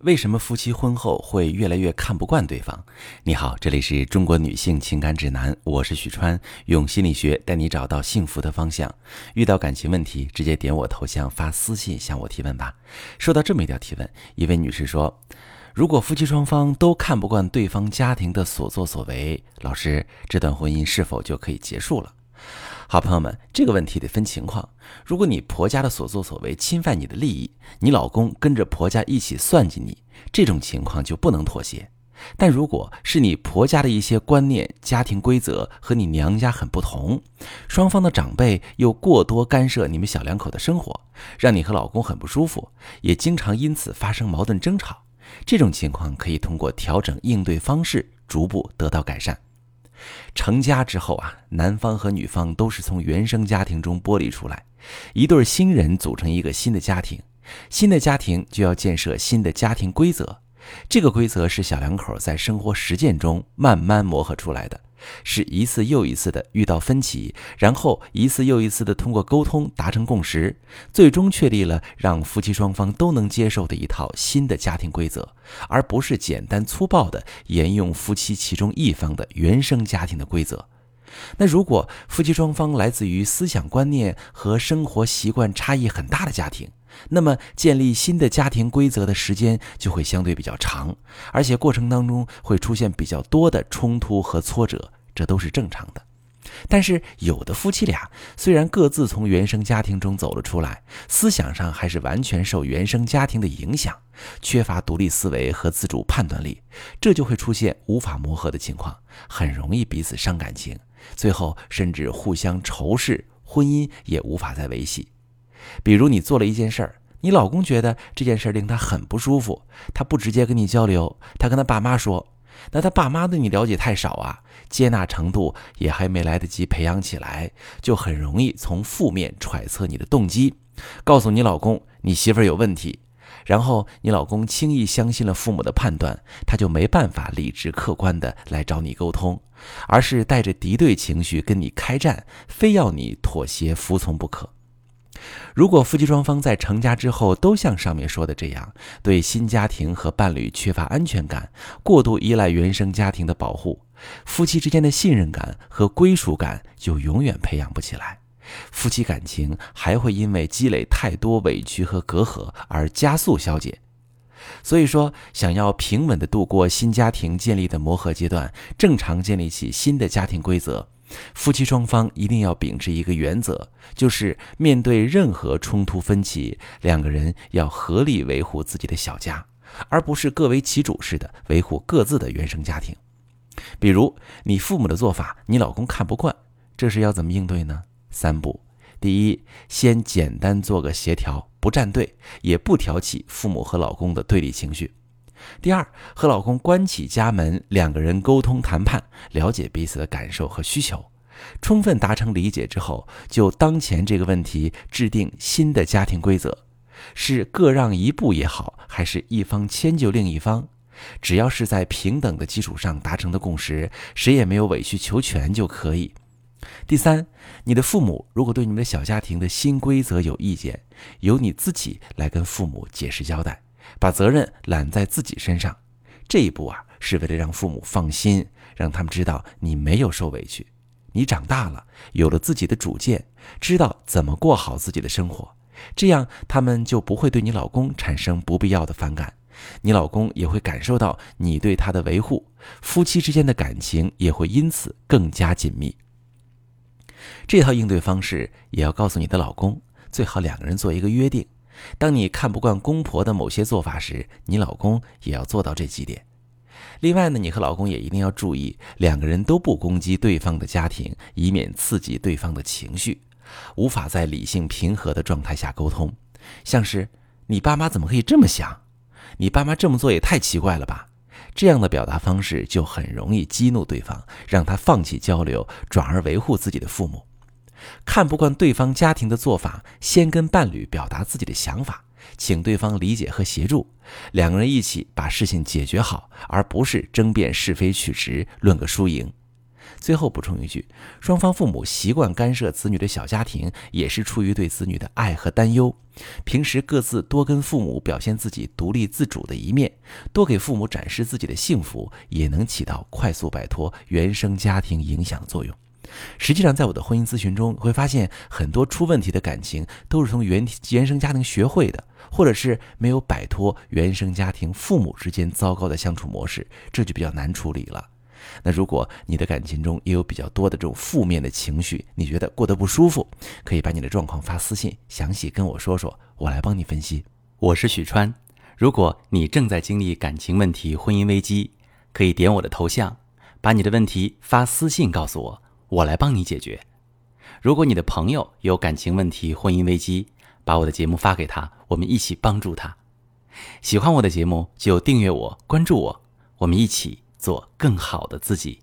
为什么夫妻婚后会越来越看不惯对方？你好，这里是中国女性情感指南，我是许川，用心理学带你找到幸福的方向。遇到感情问题，直接点我头像发私信向我提问吧。收到这么一条提问，一位女士说：“如果夫妻双方都看不惯对方家庭的所作所为，老师，这段婚姻是否就可以结束了？”好朋友们，这个问题得分情况。如果你婆家的所作所为侵犯你的利益，你老公跟着婆家一起算计你，这种情况就不能妥协。但如果是你婆家的一些观念、家庭规则和你娘家很不同，双方的长辈又过多干涉你们小两口的生活，让你和老公很不舒服，也经常因此发生矛盾争吵，这种情况可以通过调整应对方式，逐步得到改善。成家之后啊，男方和女方都是从原生家庭中剥离出来，一对新人组成一个新的家庭，新的家庭就要建设新的家庭规则，这个规则是小两口在生活实践中慢慢磨合出来的。是一次又一次的遇到分歧，然后一次又一次的通过沟通达成共识，最终确立了让夫妻双方都能接受的一套新的家庭规则，而不是简单粗暴的沿用夫妻其中一方的原生家庭的规则。那如果夫妻双方来自于思想观念和生活习惯差异很大的家庭，那么建立新的家庭规则的时间就会相对比较长，而且过程当中会出现比较多的冲突和挫折，这都是正常的。但是有的夫妻俩虽然各自从原生家庭中走了出来，思想上还是完全受原生家庭的影响，缺乏独立思维和自主判断力，这就会出现无法磨合的情况，很容易彼此伤感情，最后甚至互相仇视，婚姻也无法再维系。比如你做了一件事儿，你老公觉得这件事令他很不舒服，他不直接跟你交流，他跟他爸妈说，那他爸妈对你了解太少啊，接纳程度也还没来得及培养起来，就很容易从负面揣测你的动机，告诉你老公你媳妇儿有问题，然后你老公轻易相信了父母的判断，他就没办法理智客观的来找你沟通，而是带着敌对情绪跟你开战，非要你妥协服从不可。如果夫妻双方在成家之后都像上面说的这样，对新家庭和伴侣缺乏安全感，过度依赖原生家庭的保护，夫妻之间的信任感和归属感就永远培养不起来，夫妻感情还会因为积累太多委屈和隔阂而加速消解。所以说，想要平稳地度过新家庭建立的磨合阶段，正常建立起新的家庭规则。夫妻双方一定要秉持一个原则，就是面对任何冲突分歧，两个人要合力维护自己的小家，而不是各为其主似的维护各自的原生家庭。比如，你父母的做法，你老公看不惯，这是要怎么应对呢？三步：第一，先简单做个协调，不站队，也不挑起父母和老公的对立情绪。第二，和老公关起家门，两个人沟通谈判，了解彼此的感受和需求，充分达成理解之后，就当前这个问题制定新的家庭规则，是各让一步也好，还是一方迁就另一方，只要是在平等的基础上达成的共识，谁也没有委曲求全就可以。第三，你的父母如果对你们的小家庭的新规则有意见，由你自己来跟父母解释交代。把责任揽在自己身上，这一步啊，是为了让父母放心，让他们知道你没有受委屈，你长大了，有了自己的主见，知道怎么过好自己的生活，这样他们就不会对你老公产生不必要的反感，你老公也会感受到你对他的维护，夫妻之间的感情也会因此更加紧密。这套应对方式也要告诉你的老公，最好两个人做一个约定。当你看不惯公婆的某些做法时，你老公也要做到这几点。另外呢，你和老公也一定要注意，两个人都不攻击对方的家庭，以免刺激对方的情绪，无法在理性平和的状态下沟通。像是“你爸妈怎么可以这么想？你爸妈这么做也太奇怪了吧？”这样的表达方式就很容易激怒对方，让他放弃交流，转而维护自己的父母。看不惯对方家庭的做法，先跟伴侣表达自己的想法，请对方理解和协助，两个人一起把事情解决好，而不是争辩是非曲直，论个输赢。最后补充一句，双方父母习惯干涉子女的小家庭，也是出于对子女的爱和担忧。平时各自多跟父母表现自己独立自主的一面，多给父母展示自己的幸福，也能起到快速摆脱原生家庭影响的作用。实际上，在我的婚姻咨询中，会发现很多出问题的感情都是从原原生家庭学会的，或者是没有摆脱原生家庭父母之间糟糕的相处模式，这就比较难处理了。那如果你的感情中也有比较多的这种负面的情绪，你觉得过得不舒服，可以把你的状况发私信，详细跟我说说，我来帮你分析。我是许川，如果你正在经历感情问题、婚姻危机，可以点我的头像，把你的问题发私信告诉我，我来帮你解决。如果你的朋友有感情问题、婚姻危机，把我的节目发给他，我们一起帮助他。喜欢我的节目就订阅我、关注我，我们一起。做更好的自己。